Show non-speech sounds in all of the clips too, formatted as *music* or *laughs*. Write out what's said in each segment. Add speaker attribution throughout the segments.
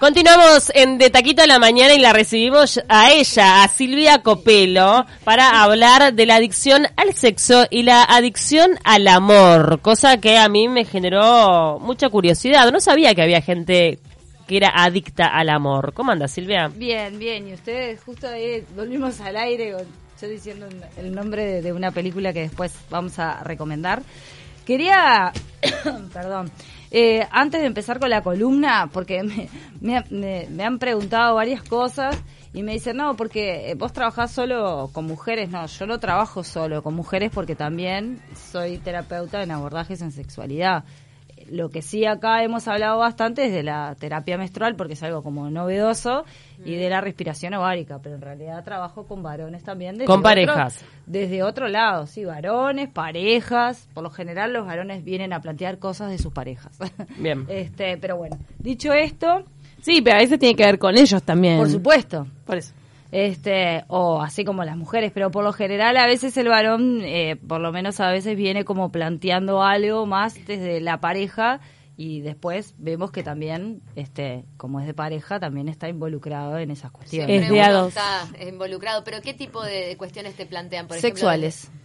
Speaker 1: Continuamos en De Taquito a la Mañana y la recibimos a ella, a Silvia Copelo, para hablar de la adicción al sexo y la adicción al amor, cosa que a mí me generó mucha curiosidad. No sabía que había gente que era adicta al amor. ¿Cómo anda, Silvia?
Speaker 2: Bien, bien. Y ustedes justo ahí volvimos al aire, yo diciendo el nombre de una película que después vamos a recomendar. Quería, *coughs* perdón, eh, antes de empezar con la columna, porque *laughs* me, me- me- me han preguntado varias cosas y me dicen, no, porque vos trabajás solo con mujeres. No, yo no trabajo solo con mujeres porque también soy terapeuta en abordajes en sexualidad. Lo que sí acá hemos hablado bastante es de la terapia menstrual porque es algo como novedoso y de la respiración ovárica, pero en realidad trabajo con varones también. desde
Speaker 1: Con
Speaker 2: otro-
Speaker 1: parejas.
Speaker 2: desde otro lado, sí, varones, parejas. Por lo general los varones vienen a plantear cosas de sus parejas. *laughs*
Speaker 1: Bien.
Speaker 2: este, pero bueno, dicho esto,
Speaker 3: Sí, pero a veces tiene que ver con ellos también.
Speaker 2: por supuesto,
Speaker 3: Por eso.
Speaker 2: Este o así como las mujeres pero por lo general a veces el varón eh, por lo menos a veces viene como planteando algo más desde la pareja y después vemos que también este como es de pareja también está involucrado en esas cuestiones
Speaker 3: Es
Speaker 4: Siempre
Speaker 3: de a
Speaker 4: uno
Speaker 3: dos.
Speaker 4: está involucrado, pero ¿qué tipo de cuestiones te plantean? Por
Speaker 2: sexuales
Speaker 4: ejemplo,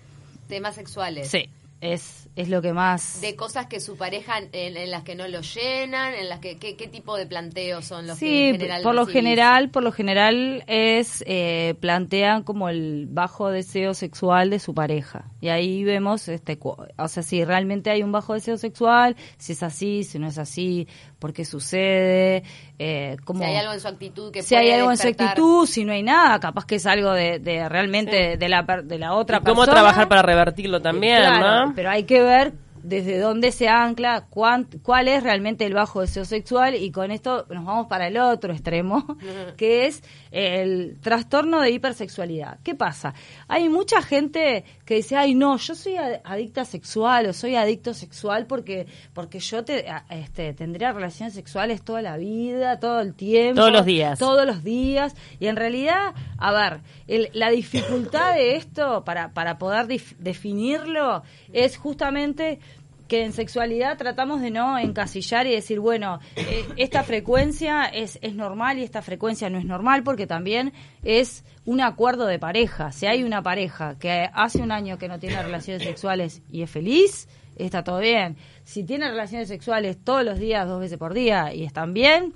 Speaker 4: temas sexuales.
Speaker 2: sí es es lo que más
Speaker 4: De cosas que su pareja, en, en las que no lo llenan, en las que, ¿qué, qué tipo de planteos son los que en general
Speaker 2: por lo general, por lo general es eh, plantean como el bajo deseo sexual de su pareja. Y ahí vemos, este, o sea, si realmente hay un bajo deseo sexual, si es así, si no es así, por qué sucede, eh, cómo,
Speaker 4: Si hay algo en su actitud que
Speaker 2: si hay algo en su
Speaker 4: despertar-
Speaker 2: actitud, si no hay nada, capaz que es algo de, de realmente de la per- de la otra
Speaker 1: ¿Y ¿Cómo
Speaker 2: persona.
Speaker 1: trabajar para revertirlo también,
Speaker 2: Claro,
Speaker 1: no?
Speaker 2: Pero hay que ver desde dónde se ancla, cuán- cuál es realmente el bajo deseo sexual y con esto nos vamos para el otro extremo, que es el trastorno de hipersexualidad. ¿Qué pasa? Hay mucha gente que dice, ay no, yo soy ad- adicta sexual o soy adicto sexual porque porque yo te, este, tendría relaciones sexuales toda la vida, todo el tiempo.
Speaker 1: Todos los días.
Speaker 2: Todos los días. Y en realidad, a ver, el- la dificultad de esto para, para poder definirlo es justamente que en sexualidad tratamos de no encasillar y decir, bueno, eh, esta frecuencia es, es normal y esta frecuencia no es normal porque también es un acuerdo de pareja. Si hay una pareja que hace un año que no tiene relaciones sexuales y es feliz, está todo bien. Si tiene relaciones sexuales todos los días, dos veces por día y están bien,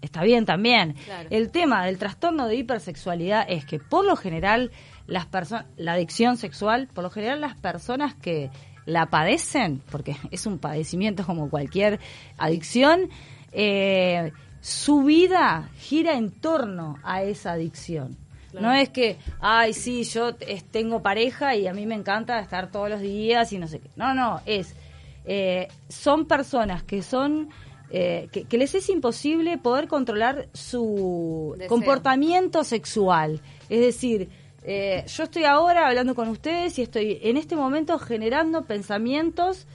Speaker 2: está bien también.
Speaker 4: Claro.
Speaker 2: El tema del trastorno de hipersexualidad es que por lo general las personas, la adicción sexual, por lo general las personas que la padecen, porque es un padecimiento como cualquier adicción, eh, su vida gira en torno a esa adicción. No es que, ay, sí, yo tengo pareja y a mí me encanta estar todos los días y no sé qué. No, no, es, eh, son personas que son, eh, que, que les es imposible poder controlar su
Speaker 4: Deseo.
Speaker 2: comportamiento sexual. Es decir, eh, yo estoy ahora hablando con ustedes y estoy en este momento generando pensamientos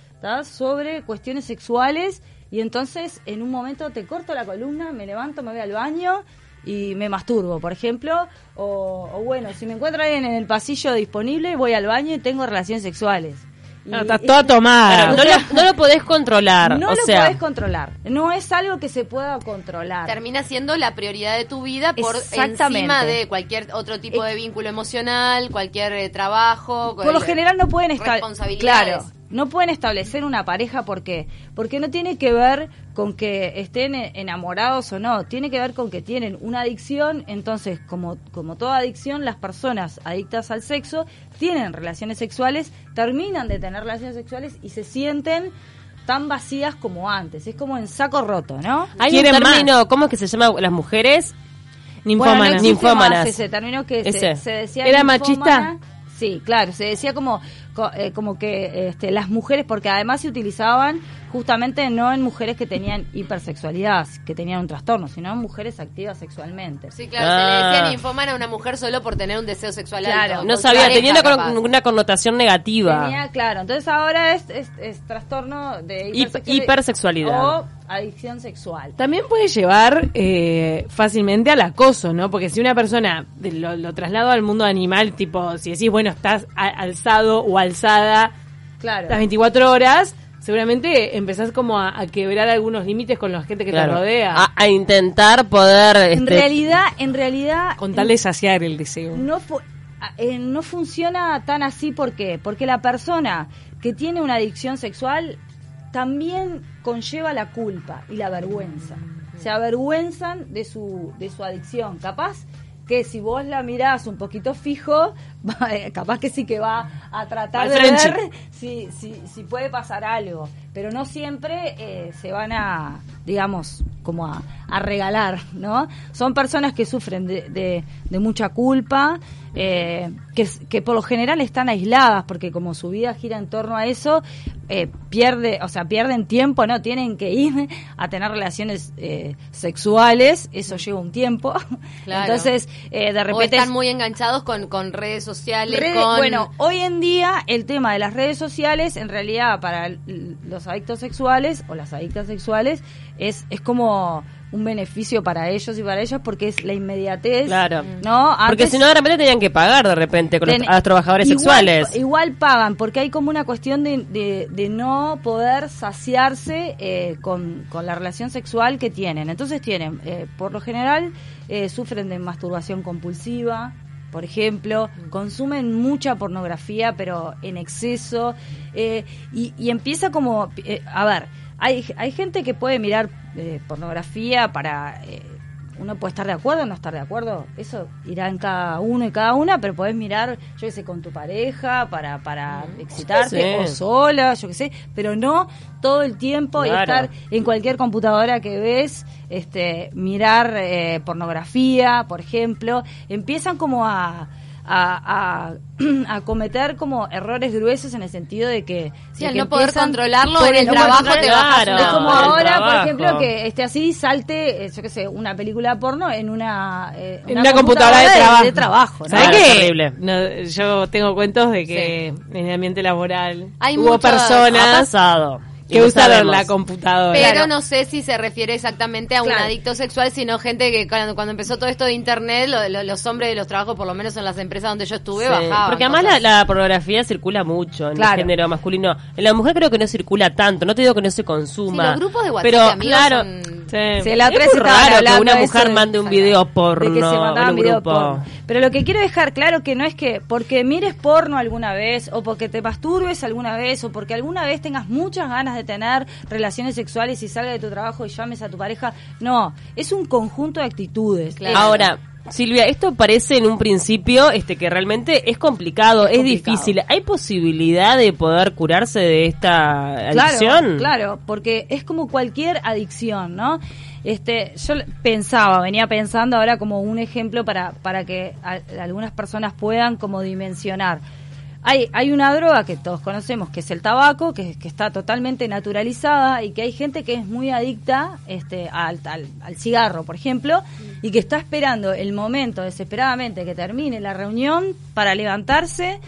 Speaker 2: sobre cuestiones sexuales y entonces en un momento te corto la columna, me levanto, me voy al baño y me masturbo, por ejemplo, o, o bueno, si me encuentro alguien en el pasillo disponible, voy al baño y tengo relaciones sexuales.
Speaker 3: No, está toda tomada.
Speaker 1: Claro, no, lo, no lo podés controlar.
Speaker 2: no
Speaker 1: o
Speaker 2: lo
Speaker 1: sea,
Speaker 2: podés controlar, no es algo que se pueda controlar.
Speaker 4: Termina siendo la prioridad de tu vida por encima de cualquier otro tipo de vínculo emocional, cualquier eh, trabajo.
Speaker 2: por lo
Speaker 4: cual-
Speaker 2: general no pueden estar
Speaker 4: responsabilidades.
Speaker 2: claro no pueden establecer una pareja porque porque no tiene que ver con que estén e- enamorados o no tiene que ver con que tienen una adicción entonces como como toda adicción las personas adictas al sexo tienen relaciones sexuales terminan de tener relaciones sexuales y se sienten tan vacías como antes es como en saco roto no
Speaker 1: hay un término, ¿cómo es que se llama las mujeres?
Speaker 2: Bueno, no
Speaker 3: Ninfómanas.
Speaker 1: Ninfómanas.
Speaker 2: más ese término que
Speaker 1: Ese.
Speaker 2: se, se decía
Speaker 3: ¿Era
Speaker 2: ninfómana.
Speaker 3: machista?
Speaker 2: Sí, claro, se decía como co- eh, como que este, las mujeres, porque además se utilizaban justamente no en mujeres que tenían hipersexualidad, que tenían un trastorno, sino en mujeres activas sexualmente.
Speaker 4: Sí, claro,
Speaker 1: Ah.
Speaker 4: se le decía ninfómana a una mujer solo por tener un deseo sexual
Speaker 2: Claro.
Speaker 4: alto.
Speaker 1: No sabía, tenía una, con- una connotación negativa.
Speaker 2: Tenía, claro, entonces ahora es, es, es trastorno de
Speaker 1: Hip-
Speaker 2: hipersexualidad
Speaker 1: hipersexualidad.
Speaker 2: o adicción sexual.
Speaker 3: También puede llevar eh, fácilmente al acoso, ¿no? Porque si una persona lo, lo traslado al mundo animal, tipo, si decís, bueno, estás alzado o alzada
Speaker 2: Claro.
Speaker 3: las 24 horas, seguramente empezás como a, a quebrar algunos límites con la gente que
Speaker 1: Claro.
Speaker 3: te rodea.
Speaker 1: A, a intentar poder...
Speaker 2: En
Speaker 1: este,
Speaker 2: realidad, en realidad
Speaker 3: con tal de saciar el deseo.
Speaker 2: no fu- eh, no funciona tan así ¿por qué? porque la persona que tiene una adicción sexual también conlleva la culpa y la vergüenza se avergüenzan de su de su adicción capaz que si vos la mirás un poquito fijo, *laughs* capaz que sí que va a tratar
Speaker 3: Al
Speaker 2: de
Speaker 3: Frenchy.
Speaker 2: ver si, si, si puede pasar algo. Pero no siempre eh, se van a, digamos, como a, a regalar, ¿no? Son personas que sufren de, de- de mucha culpa, eh, que, por lo general están aisladas, porque como su vida gira en torno a eso, eh, pierde, o sea, pierden tiempo, ¿no? Tienen que ir a tener relaciones eh, sexuales, eso lleva un tiempo. *laughs*
Speaker 4: Claro.
Speaker 2: Entonces, eh, de
Speaker 4: O
Speaker 2: repente...
Speaker 4: están
Speaker 2: es-
Speaker 4: muy enganchados con, con redes sociales, con...
Speaker 2: Bueno, hoy en día el tema de las redes sociales, en realidad para los adictos sexuales o las adictas sexuales, es, es como un beneficio para ellos y para ellas porque es la inmediatez.
Speaker 1: Claro.
Speaker 2: ¿no?
Speaker 1: Porque si no, de repente tenían que pagar de repente con los,
Speaker 2: Ten-
Speaker 1: a los trabajadores
Speaker 2: igual-
Speaker 1: sexuales.
Speaker 2: Igual pagan, porque hay como una cuestión de, de, de no poder saciarse eh, con, con la relación sexual que tienen. Entonces tienen, eh, por lo general, eh, sufren de masturbación compulsiva, por ejemplo, consumen mucha pornografía, pero en exceso, eh, y, y empieza como, eh, a ver, hay, hay gente que puede mirar eh, pornografía para... eh, uno puede estar de acuerdo o no estar de acuerdo, eso irá en cada uno y cada una, pero podés mirar, yo qué sé, con tu pareja para, para excitarte
Speaker 1: Sí.
Speaker 2: o sola, yo qué sé, pero no todo el tiempo y estar en cualquier computadora que ves, este, mirar eh, pornografía, por ejemplo, empiezan como a, a, a, *clears throat* a cometer como errores gruesos en el sentido de que...
Speaker 4: Sí,
Speaker 2: de
Speaker 4: al
Speaker 2: que
Speaker 4: no poder controlarlo
Speaker 2: por
Speaker 4: en el
Speaker 2: no
Speaker 4: trabajo te bajas
Speaker 1: Claro.
Speaker 2: es como ahora, por
Speaker 1: trabajo.
Speaker 2: ejemplo, que esté así, salte, eh, yo qué sé, una película porno en una, eh,
Speaker 3: En una computadora de trabajo.
Speaker 2: trabajo, ¿no?
Speaker 3: ¿Sabes
Speaker 1: Claro,
Speaker 3: qué?
Speaker 1: es terrible.
Speaker 3: No, yo tengo cuentos de que en el ambiente laboral
Speaker 4: Hay
Speaker 3: hubo
Speaker 4: muchos-
Speaker 1: Ha
Speaker 3: personas
Speaker 1: pasado.
Speaker 3: Que
Speaker 1: lo
Speaker 3: usaron
Speaker 1: sabemos.
Speaker 3: la computadora.
Speaker 4: Pero
Speaker 2: Claro.
Speaker 4: no sé si se refiere exactamente a un
Speaker 2: Claro.
Speaker 4: adicto sexual, sino gente que cuando, cuando empezó todo esto de internet, lo- lo- los hombres de los trabajos, por lo menos en las empresas donde yo estuve,
Speaker 1: Sí,
Speaker 4: bajaban.
Speaker 1: Porque además la, pornografía circula mucho en
Speaker 2: Claro.
Speaker 1: el género masculino. En la mujer creo que no circula tanto. No te digo que no se
Speaker 4: Sí,
Speaker 1: consuma.
Speaker 4: los grupos de WhatsApp
Speaker 1: pero
Speaker 4: de amigos
Speaker 1: claro,
Speaker 4: son-
Speaker 1: sí.
Speaker 2: Sí, la otra
Speaker 1: es raro que una
Speaker 2: de
Speaker 1: mujer
Speaker 2: de-
Speaker 1: mande un
Speaker 2: de
Speaker 1: video
Speaker 2: que
Speaker 1: porno
Speaker 2: se
Speaker 1: en
Speaker 2: mandaban
Speaker 1: un
Speaker 2: video
Speaker 1: grupo.
Speaker 2: porno. Pero lo que quiero dejar claro que no es que porque mires porno alguna vez o porque te masturbes alguna vez o porque alguna vez tengas muchas ganas de tener relaciones sexuales y salgas de tu trabajo y llames a tu pareja, no, es un conjunto de actitudes.
Speaker 4: Claro.
Speaker 1: Ahora, Silvia, esto parece en un principio este que realmente es complicado, es,
Speaker 2: Es complicado.
Speaker 1: difícil. ¿Hay posibilidad de poder curarse de esta adicción?
Speaker 2: Claro, claro, porque es como cualquier adicción, ¿no? Este, yo pensaba, venía pensando ahora como un ejemplo para, para que a- algunas personas puedan como dimensionar. Hay, hay una droga que todos conocemos, que es el tabaco, que, que está totalmente naturalizada y que hay gente que es muy adicta este, al, al, al cigarro, por ejemplo, y que está esperando el momento desesperadamente que termine la reunión para levantarse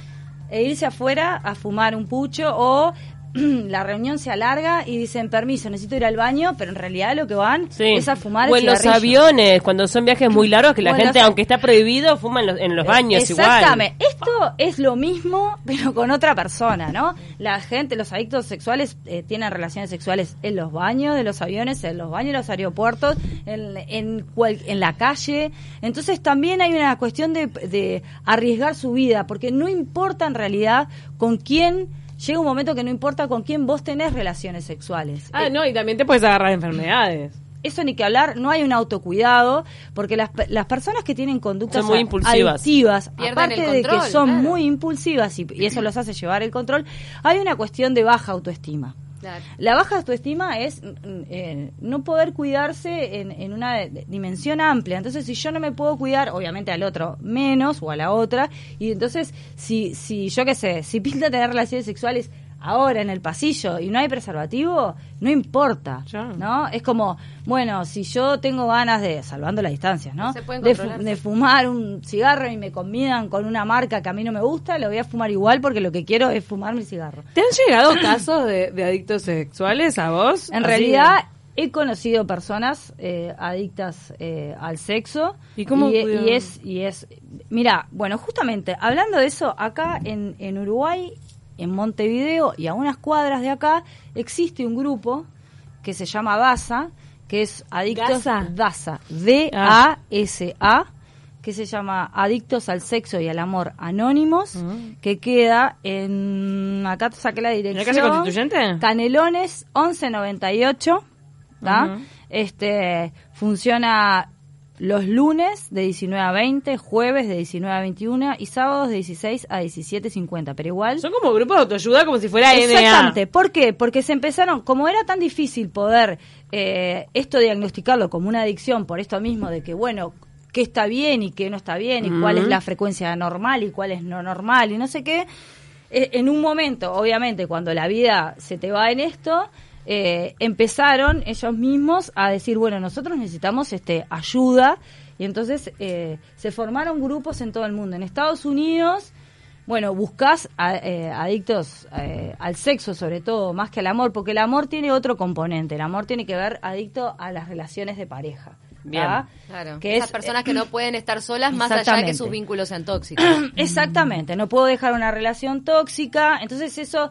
Speaker 2: e irse afuera a fumar un pucho o *clears throat* la reunión se alarga y dicen permiso, necesito ir al baño, pero en realidad lo que van
Speaker 1: Sí.
Speaker 2: es a fumar
Speaker 1: o en los aviones, cuando son viajes muy largos, que la gente,
Speaker 2: los-
Speaker 1: aunque está prohibido, fuma en los, en los baños igual.
Speaker 2: Exactamente. Esto es lo mismo, pero con otra persona, ¿no? La gente, los adictos sexuales eh, tienen relaciones sexuales en los baños de los aviones, en los baños de los aeropuertos, en, en, cual- en la calle. Entonces también hay una cuestión de, de arriesgar su vida, porque no importa en realidad con quién. Llega un momento que no importa con quién vos tenés relaciones sexuales.
Speaker 3: Ah,
Speaker 2: Eh,
Speaker 3: no, y también te puedes agarrar enfermedades.
Speaker 2: eso ni que hablar, no hay un autocuidado, porque las, pe- las personas que tienen conductas
Speaker 1: Son muy impulsivas.
Speaker 2: adictivas,
Speaker 4: Pierden
Speaker 2: aparte de que son
Speaker 4: claro.
Speaker 2: muy impulsivas y, y eso los hace llevar el control, hay una cuestión de baja autoestima. La baja autoestima es mm, eh, no poder cuidarse en, en una dimensión amplia. Entonces, si yo no me puedo cuidar, obviamente al otro menos o a la otra, y entonces, si, si yo qué sé, si pinta tener relaciones sexuales ahora en el pasillo y no hay preservativo, no importa,
Speaker 3: Ya.
Speaker 2: ¿no? Es como, bueno, si yo tengo ganas de, salvando las distancias, ¿no?
Speaker 4: Se pueden
Speaker 2: de, fu- de fumar un cigarro y me convidan con una marca que a mí no me gusta, lo voy a fumar igual porque lo que quiero es fumar mi cigarro.
Speaker 3: ¿Te han llegado *coughs* casos de, de adictos sexuales a vos?
Speaker 2: En
Speaker 3: Así
Speaker 2: realidad he conocido personas eh, adictas eh, al sexo
Speaker 3: ¿Y cómo
Speaker 2: y, y es y es mira bueno justamente hablando de eso acá en, en Uruguay en Montevideo y a unas cuadras de acá existe un grupo que se llama DASA, que es Adictos
Speaker 3: ¿Dasa?
Speaker 2: DASA, que se llama Adictos al Sexo y al Amor Anónimos, que queda en, acá saqué la
Speaker 3: ¿En la
Speaker 2: dirección.
Speaker 3: calle Constituyente?
Speaker 2: Canelones 1198, ¿tá?
Speaker 3: Ujú.
Speaker 2: Este, funciona los lunes de 19 a 20, jueves de 19 a 21 y sábados de 16 a 17.50, pero igual...
Speaker 3: Son como grupos de autoayuda como si fuera NA.
Speaker 2: Exactamente. ¿Por qué? Porque se empezaron, como era tan difícil poder eh, esto diagnosticarlo como una adicción, por esto mismo de que, bueno, qué está bien y qué no está bien, y cuál es la frecuencia normal y cuál es no normal, y no sé qué, eh, en un momento, obviamente, cuando la vida se te va en esto, eh, empezaron ellos mismos a decir, bueno, nosotros necesitamos este ayuda, y entonces eh, se formaron grupos en todo el mundo. En Estados Unidos, bueno, buscás a- eh, adictos eh, al sexo, sobre todo, más que al amor, porque el amor tiene otro componente. El amor tiene que ver adicto a las relaciones de pareja.
Speaker 1: Bien.
Speaker 2: ¿tá?
Speaker 4: Claro.
Speaker 2: Que
Speaker 4: Esas
Speaker 2: es-
Speaker 4: personas que no pueden estar solas más allá de que sus vínculos sean tóxicos. *clears throat*
Speaker 2: Exactamente, no puedo dejar una relación tóxica, entonces eso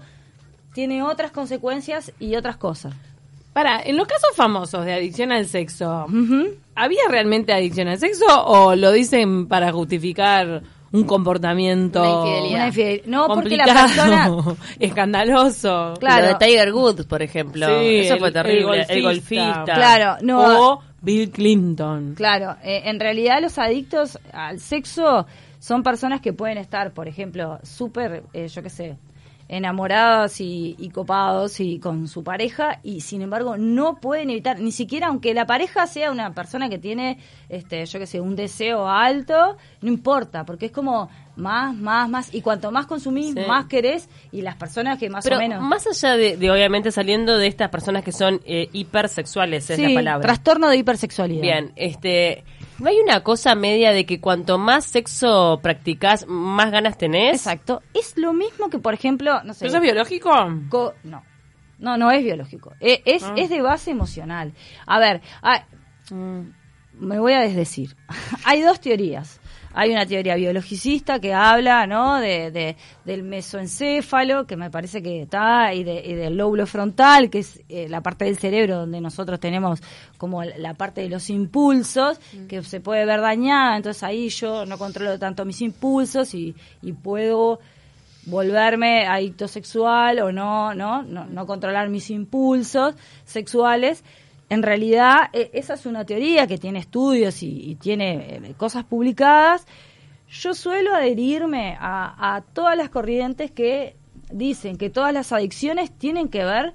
Speaker 2: tiene otras consecuencias y otras cosas.
Speaker 3: Para, en los casos famosos de adicción al sexo. ¿había realmente adicción al sexo o lo dicen para justificar un comportamiento
Speaker 4: Una infidelidad.
Speaker 2: Una No, porque la
Speaker 3: complicado,
Speaker 2: persona... *laughs*
Speaker 3: escandaloso?
Speaker 2: Claro.
Speaker 1: Lo de Tiger Woods, por ejemplo.
Speaker 3: Sí,
Speaker 1: Eso
Speaker 3: el-
Speaker 1: fue terrible.
Speaker 3: el golfista.
Speaker 2: Claro, no.
Speaker 3: O Bill Clinton.
Speaker 2: Claro, eh, en realidad los adictos al sexo son personas que pueden estar, por ejemplo, súper, eh, yo qué sé, enamorados y, y copados y con su pareja y sin embargo no pueden evitar, ni siquiera aunque la pareja sea una persona que tiene, este, yo qué sé, un deseo alto, no importa, porque es como más, más, más, y cuanto más consumís,
Speaker 1: Sí.
Speaker 2: más querés, y las personas que más
Speaker 1: Pero
Speaker 2: o menos...
Speaker 1: más allá de, de, obviamente saliendo de estas personas que son eh, hipersexuales, es
Speaker 2: Sí,
Speaker 1: la palabra.
Speaker 2: trastorno de hipersexualidad.
Speaker 1: Bien, este, ¿no hay una cosa media de que cuanto más sexo practicás, más ganas tenés?
Speaker 2: Exacto. Es lo mismo que, por ejemplo, no sé...
Speaker 3: ¿Eso es biológico?
Speaker 2: Co- no. No, no es biológico. E- Es,
Speaker 3: Ah.
Speaker 2: es de base emocional. A ver, ah, me voy a desdecir. *laughs* Hay dos teorías. Hay una teoría biologicista que habla, ¿no? De, de- del mesoencéfalo, que me parece que está, y, de- y del lóbulo frontal, que es eh, la parte del cerebro donde nosotros tenemos como la parte de los impulsos, que se puede ver dañada. Entonces ahí yo no controlo tanto mis impulsos y, y puedo volverme adicto sexual o no, no, no, no controlar mis impulsos sexuales. En realidad, eh, esa es una teoría que tiene estudios y, y tiene eh, cosas publicadas. Yo suelo adherirme a, a todas las corrientes que dicen que todas las adicciones tienen que ver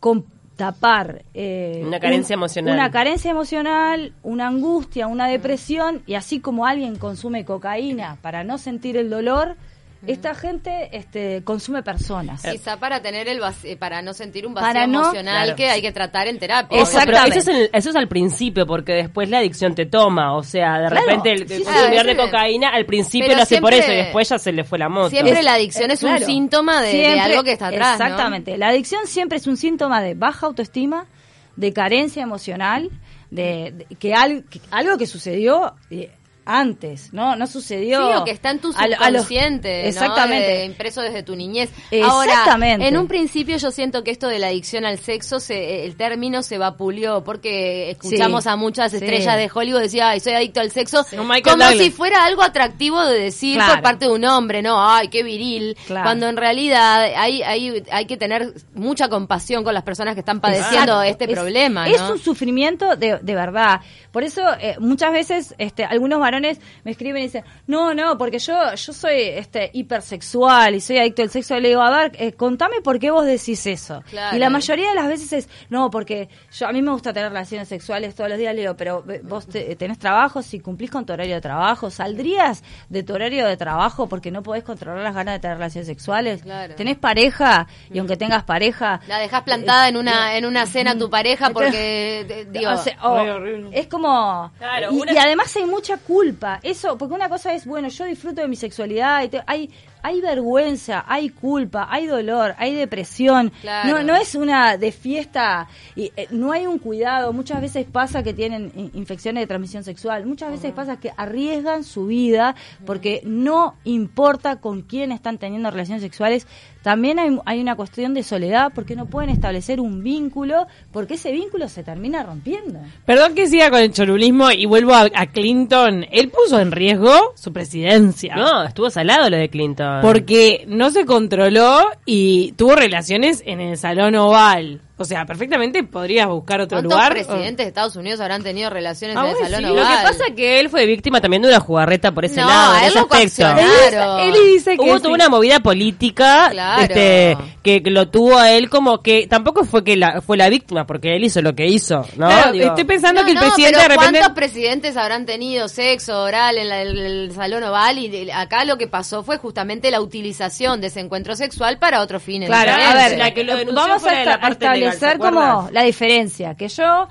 Speaker 2: con tapar eh,
Speaker 1: Una carencia
Speaker 2: un-
Speaker 1: emocional.
Speaker 2: una carencia emocional, una angustia, una depresión y así como alguien consume cocaína para no sentir el dolor, esta gente este, consume personas.
Speaker 4: Quizá para tener el vaci- para no sentir un vacío
Speaker 2: Para no-
Speaker 4: emocional
Speaker 1: Claro.
Speaker 4: que hay que tratar en terapia.
Speaker 2: Exactamente.
Speaker 1: eso es, el- eso es al principio, porque después la adicción te toma. O sea, de
Speaker 2: Claro,
Speaker 1: repente el,
Speaker 2: sí,
Speaker 1: consumidor de cocaína al principio
Speaker 4: Pero
Speaker 1: lo hace por eso y después ya se le fue la moto.
Speaker 4: Siempre
Speaker 2: Es-
Speaker 4: la adicción es, un
Speaker 2: claro.
Speaker 4: síntoma de, de
Speaker 2: Siempre-
Speaker 4: algo que está atrás. ¿no?
Speaker 2: Exactamente. La adicción siempre es un síntoma de baja autoestima, de carencia emocional, de, de- que, al- que algo que sucedió eh, antes, ¿no? No sucedió.
Speaker 4: Sí, o que está en tu
Speaker 2: a a los-
Speaker 4: subconsciente, ¿no?
Speaker 2: Exactamente.
Speaker 4: De- impreso desde tu niñez.
Speaker 2: Exactamente.
Speaker 4: Ahora, en un principio yo siento que esto de la adicción al sexo, se, el término se vapuleó, porque escuchamos
Speaker 2: Sí.
Speaker 4: a muchas
Speaker 2: Sí.
Speaker 4: estrellas de Hollywood decir, ay, soy adicto al sexo,
Speaker 3: No, Michael
Speaker 4: como
Speaker 3: Douglas.
Speaker 4: si fuera algo atractivo de decir
Speaker 2: Claro.
Speaker 4: por parte de un hombre, ¿no? Ay, qué viril.
Speaker 2: Claro.
Speaker 4: Cuando en realidad hay, hay, hay que tener mucha compasión con las personas que están padeciendo
Speaker 2: Exacto.
Speaker 4: este
Speaker 2: Es-
Speaker 4: problema,
Speaker 2: Es un sufrimiento de, de verdad. Por eso eh, muchas veces este, algunos varones me escriben y dicen, no, no, porque yo yo soy este hipersexual y soy adicto al sexo. Y le digo, a ver, eh, contame por qué vos decís eso.
Speaker 4: Claro.
Speaker 2: Y la mayoría de las veces es, no, porque yo a mí me gusta tener relaciones sexuales todos los días. Le digo, pero eh, vos te- tenés trabajo, si cumplís con tu horario de trabajo, ¿saldrías de tu horario de trabajo porque no podés controlar las ganas de tener relaciones sexuales?
Speaker 4: Claro.
Speaker 2: ¿Tenés pareja? Y aunque tengas pareja...
Speaker 4: La dejas plantada en una en una cena a tu pareja porque digo,
Speaker 2: O sea, es como
Speaker 1: Claro,
Speaker 2: y,
Speaker 1: una-
Speaker 2: y además hay mucha culpa eso porque una cosa es bueno yo disfruto de mi sexualidad y te- hay hay vergüenza, hay culpa, hay dolor, hay depresión.
Speaker 4: Claro.
Speaker 2: No, no es una de fiesta, y, eh, no hay un cuidado. Muchas veces pasa que tienen in- infecciones de transmisión sexual. Muchas veces pasa que arriesgan su vida porque no importa con quién están teniendo relaciones sexuales. También hay, hay una cuestión de soledad porque no pueden establecer un vínculo porque ese vínculo se termina rompiendo.
Speaker 3: Perdón que siga con el chorulismo y vuelvo a, a Clinton. Él puso en riesgo su presidencia.
Speaker 1: No, estuvo salado lo de Clinton.
Speaker 3: Porque no se controló y tuvo relaciones en el Salón Oval. O sea, perfectamente podrías buscar otro
Speaker 4: ¿Cuántos
Speaker 3: lugar.
Speaker 4: presidentes de Estados Unidos habrán tenido relaciones
Speaker 3: Ah,
Speaker 4: en el
Speaker 3: bueno,
Speaker 4: Salón
Speaker 3: sí.
Speaker 1: Lo
Speaker 4: Oval?
Speaker 1: que pasa es que él fue víctima también de una jugarreta por ese
Speaker 4: No,
Speaker 1: lado, en
Speaker 4: él
Speaker 1: ese aspecto.
Speaker 4: Claro.
Speaker 2: Él dice que
Speaker 1: Hubo
Speaker 2: sí.
Speaker 1: toda una movida política
Speaker 4: Claro.
Speaker 1: este, que, que lo tuvo a él como que tampoco fue que la, fue la víctima porque él hizo lo que hizo, ¿no?
Speaker 3: Claro,
Speaker 1: Digo,
Speaker 3: estoy pensando
Speaker 4: No,
Speaker 3: que el
Speaker 4: no,
Speaker 3: presidente
Speaker 4: pero
Speaker 3: de repente...
Speaker 4: ¿Cuántos presidentes habrán tenido sexo oral en la- el, el Salón Oval? Y de- acá lo que pasó fue justamente la utilización de ese encuentro sexual para otros fines.
Speaker 2: Claro, a ver,
Speaker 1: la que lo denunció
Speaker 2: vamos
Speaker 1: fue
Speaker 2: a,
Speaker 1: la parte legal, ¿se
Speaker 2: establecer como la diferencia. Que yo,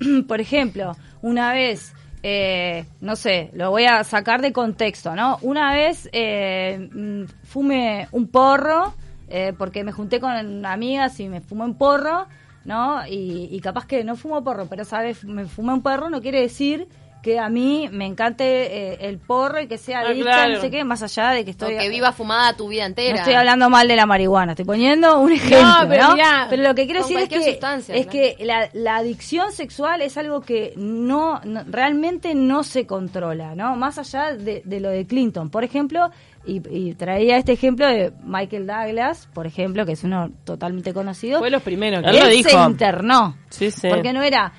Speaker 2: *clears throat* por ejemplo, una vez, eh, no sé, lo voy a sacar de contexto, ¿no? Una vez eh, mm, fume un porro, eh, porque me junté con amigas y me fumé un porro, ¿no? Y, y capaz que no fumo porro, pero sabes, me fumé un porro no quiere decir que a mí me encante eh, el porro y que sea
Speaker 3: Ah,
Speaker 2: adicta,
Speaker 3: claro.
Speaker 2: no sé qué, más allá de que estoy...
Speaker 4: O que viva fumada tu vida entera.
Speaker 2: No estoy hablando mal de la marihuana, estoy poniendo un ejemplo. ¿no?
Speaker 3: pero
Speaker 2: Pero,
Speaker 3: mirá,
Speaker 2: lo que quiero decir es que, es que la, la adicción sexual es algo que no, no- realmente no se controla, ¿no? Más allá de, de lo de Clinton, por ejemplo, y, y traía este ejemplo de Michael Douglas, por ejemplo, que es uno totalmente conocido.
Speaker 3: Fue los primeros.
Speaker 1: Él
Speaker 3: que-
Speaker 1: lo
Speaker 2: Él
Speaker 1: dijo.
Speaker 2: se internó.
Speaker 1: Sí, sí.
Speaker 2: Porque no era.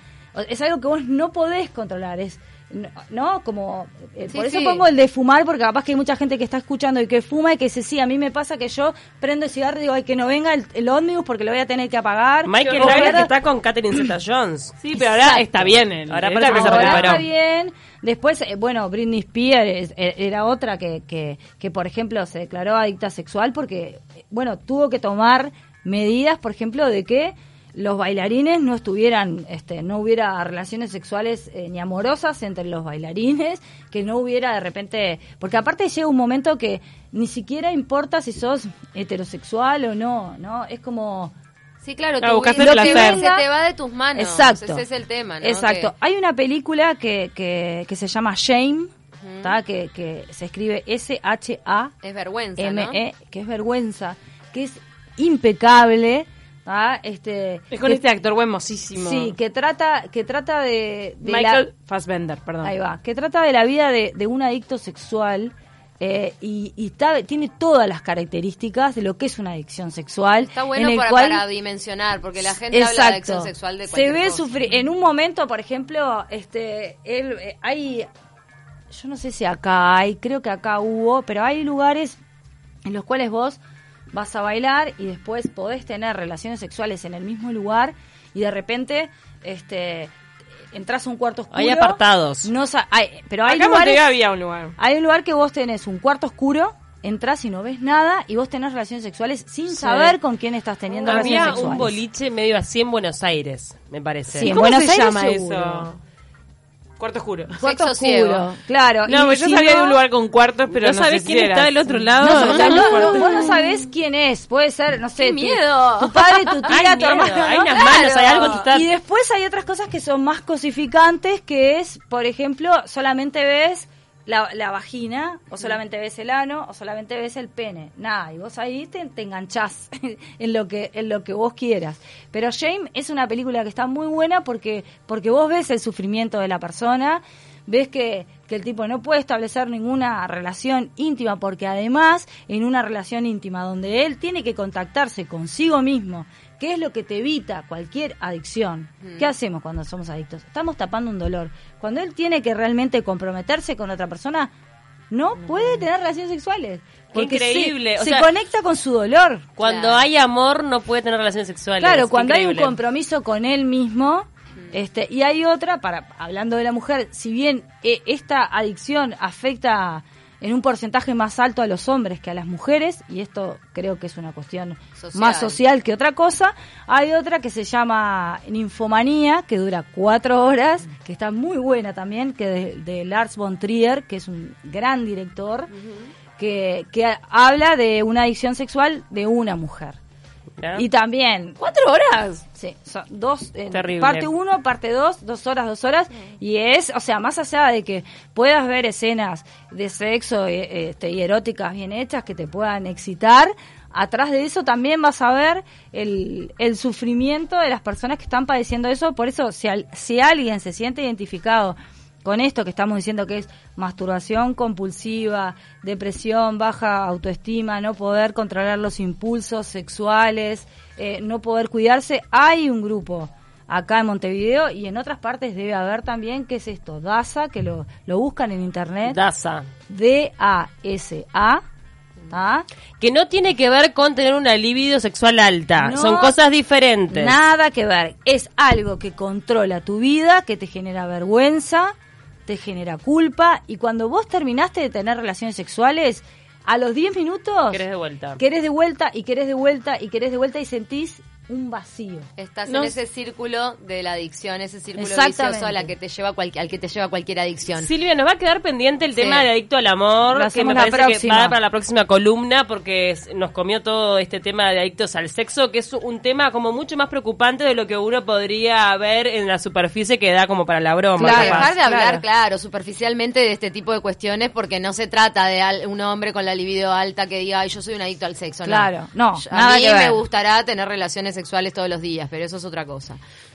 Speaker 2: Es algo que vos no podés controlar. Es. No, ¿no? como eh,
Speaker 4: Sí,
Speaker 2: por eso
Speaker 4: sí.
Speaker 2: pongo el de fumar porque capaz que hay mucha gente que está escuchando y que fuma y que dice sí a mí me pasa que yo prendo el cigarro y digo ay que no venga el, el ómnibus porque lo voy a tener que apagar
Speaker 1: Michael Douglas está con Catherine Zeta-Jones.
Speaker 3: Sí, pero ahora está bien.
Speaker 1: Ahora
Speaker 3: Él
Speaker 1: parece que se
Speaker 3: está
Speaker 2: Ahora está bien. Después, eh, bueno, Britney Spears eh, era otra que, que, que, por ejemplo, se declaró adicta sexual porque, eh, bueno, tuvo que tomar medidas, por ejemplo, de que los bailarines no estuvieran, este, no hubiera relaciones sexuales eh, ni amorosas entre los bailarines, que no hubiera de repente, porque aparte llega un momento que ni siquiera importa si sos heterosexual o no, ¿no? Es como,
Speaker 4: Sí, claro,
Speaker 3: Claro,
Speaker 4: tu
Speaker 3: buscaste
Speaker 4: vida
Speaker 2: el
Speaker 4: se te va de tus manos.
Speaker 2: Exacto.
Speaker 4: Ese es el tema, ¿no?
Speaker 2: Exacto.
Speaker 4: Que-
Speaker 2: Hay una película que, que, que se llama Shame, ¿tá? que, que se escribe S-H-A-M-E,
Speaker 4: es vergüenza, ¿no?
Speaker 2: E, que es vergüenza, que es impecable. ¿Tá? Este,
Speaker 3: Es con
Speaker 2: que-
Speaker 3: este actor buenosísimo.
Speaker 2: Sí, que trata, que trata de, de
Speaker 3: Michael Fassbender, perdón.
Speaker 2: ahí va, que trata de la vida de, de un adicto sexual eh, y, y está- tiene todas las características de lo que es una adicción sexual.
Speaker 4: Está bueno
Speaker 2: en el
Speaker 4: para,
Speaker 2: cual,
Speaker 4: para dimensionar, porque la gente habla de adicción sexual de
Speaker 2: se
Speaker 4: cualquier
Speaker 2: ve
Speaker 4: cosa.
Speaker 2: sufrir en un momento por ejemplo este él eh, hay yo no sé si acá hay creo que acá hubo pero hay lugares en los cuales vos vas a bailar y después podés tener relaciones sexuales en el mismo lugar y de repente este entras a un cuarto oscuro
Speaker 1: Hay apartados.
Speaker 2: no sa- hay- pero hay
Speaker 3: Acá en
Speaker 2: lugares
Speaker 3: había un lugar.
Speaker 2: hay un lugar que vos tenés un cuarto oscuro entras y no ves nada y vos tenés relaciones sexuales sin saber con quién estás teniendo
Speaker 1: Había
Speaker 2: relaciones
Speaker 1: un
Speaker 2: sexuales
Speaker 1: boliche medio así en Buenos Aires, me parece.
Speaker 2: Sí, en
Speaker 3: ¿Cómo
Speaker 2: Buenos
Speaker 3: se
Speaker 2: Aires
Speaker 3: llama
Speaker 2: seguro.
Speaker 3: eso? Cuarto oscuro.
Speaker 2: Cuarto
Speaker 4: Sexo
Speaker 2: oscuro,
Speaker 4: ciego.
Speaker 2: claro.
Speaker 3: No, pues yo
Speaker 2: si
Speaker 3: sabía
Speaker 2: no-
Speaker 3: de un lugar con cuartos, pero
Speaker 1: ¿No
Speaker 3: no,
Speaker 1: sabés
Speaker 3: sé
Speaker 1: quién
Speaker 3: si
Speaker 1: está del otro lado?
Speaker 2: No,
Speaker 1: No,
Speaker 2: o sea,
Speaker 1: no,
Speaker 2: vos no sabés quién es. Puede ser, no sé,
Speaker 4: ¡Qué
Speaker 2: tu-
Speaker 4: miedo!
Speaker 2: Tu, padre, tu *laughs* tía,
Speaker 1: Hay
Speaker 2: tu hermano.
Speaker 1: hay unas manos, hay algo que está...
Speaker 2: Y después hay otras cosas que son más cosificantes, que es, por ejemplo, solamente ves la, la vagina, o solamente ves el ano, o solamente ves el pene. Nada, y vos ahí te, te enganchás *laughs* en lo que en lo que vos quieras. Pero Shame es una película que está muy buena porque porque vos ves el sufrimiento de la persona, ves que, que el tipo no puede establecer ninguna relación íntima porque además en una relación íntima donde él tiene que contactarse consigo mismo, que es lo que te evita cualquier adicción. ¿Qué hacemos cuando somos adictos? Estamos tapando un dolor. Cuando él tiene que realmente comprometerse con otra persona, no puede tener relaciones sexuales. Porque se-
Speaker 1: increíble, o
Speaker 2: Se,
Speaker 1: sea,
Speaker 2: conecta con su dolor.
Speaker 1: Cuando
Speaker 4: Claro.
Speaker 1: hay amor no puede tener relaciones sexuales.
Speaker 2: Claro, cuando hay un compromiso con él mismo, este, y hay otra, para hablando de la mujer, si bien eh, esta adicción afecta en un porcentaje más alto a los hombres que a las mujeres, y esto creo que es una cuestión
Speaker 4: Social.
Speaker 2: más social que otra cosa, hay otra que se llama Ninfomanía, que dura cuatro horas, que está muy buena también, que de, de Lars von Trier, que es un gran director, que, que habla de una adicción sexual de una mujer. Y también,
Speaker 3: ¿Cuatro horas?
Speaker 2: sí, son dos, eh,
Speaker 1: Terrible.
Speaker 2: parte uno, parte dos, dos horas, dos horas, y es, o sea, más allá de que puedas ver escenas de sexo eh, este, y eróticas bien hechas que te puedan excitar, atrás de eso también vas a ver el, el sufrimiento de las personas que están padeciendo eso, por eso si, al- si alguien se siente identificado con esto que estamos diciendo que es masturbación compulsiva, depresión, baja autoestima, no poder controlar los impulsos sexuales, eh, no poder cuidarse, hay un grupo acá en Montevideo y en otras partes debe haber también, ¿qué es esto? DASA, que lo, lo buscan en internet,
Speaker 1: Daza.
Speaker 2: D-A-S-A, ¿ah?
Speaker 1: Que no tiene que ver con tener una libido sexual alta.
Speaker 2: No,
Speaker 1: Son cosas diferentes.
Speaker 2: Nada que ver. Es algo que controla tu vida, que te genera vergüenza, te genera culpa. Y cuando vos terminaste de tener relaciones sexuales, a los 10 minutos
Speaker 1: Querés de vuelta.
Speaker 2: querés de vuelta y querés de vuelta y querés de vuelta y sentís un vacío.
Speaker 4: Estás
Speaker 3: No
Speaker 4: en ese círculo de la adicción, ese círculo vicioso a la que te lleva cual- al que te lleva cualquier adicción.
Speaker 1: Silvia, nos va a quedar pendiente el
Speaker 4: Sí.
Speaker 1: tema de adicto al amor, que me parece que
Speaker 2: próxima.
Speaker 1: va a dar para la próxima columna, porque nos comió todo este tema de adictos al sexo, que es un tema como mucho más preocupante de lo que uno podría ver en la superficie que da como para la broma.
Speaker 2: Claro.
Speaker 4: Dejar de hablar,
Speaker 2: claro.
Speaker 4: claro. superficialmente de este tipo de cuestiones porque no se trata de al- un hombre con la libido alta que diga, ay, yo soy un adicto al sexo.
Speaker 2: Claro, no,
Speaker 4: A
Speaker 2: nada
Speaker 4: mí
Speaker 2: que
Speaker 4: me gustará tener relaciones sexuales todos los días, pero eso es otra cosa.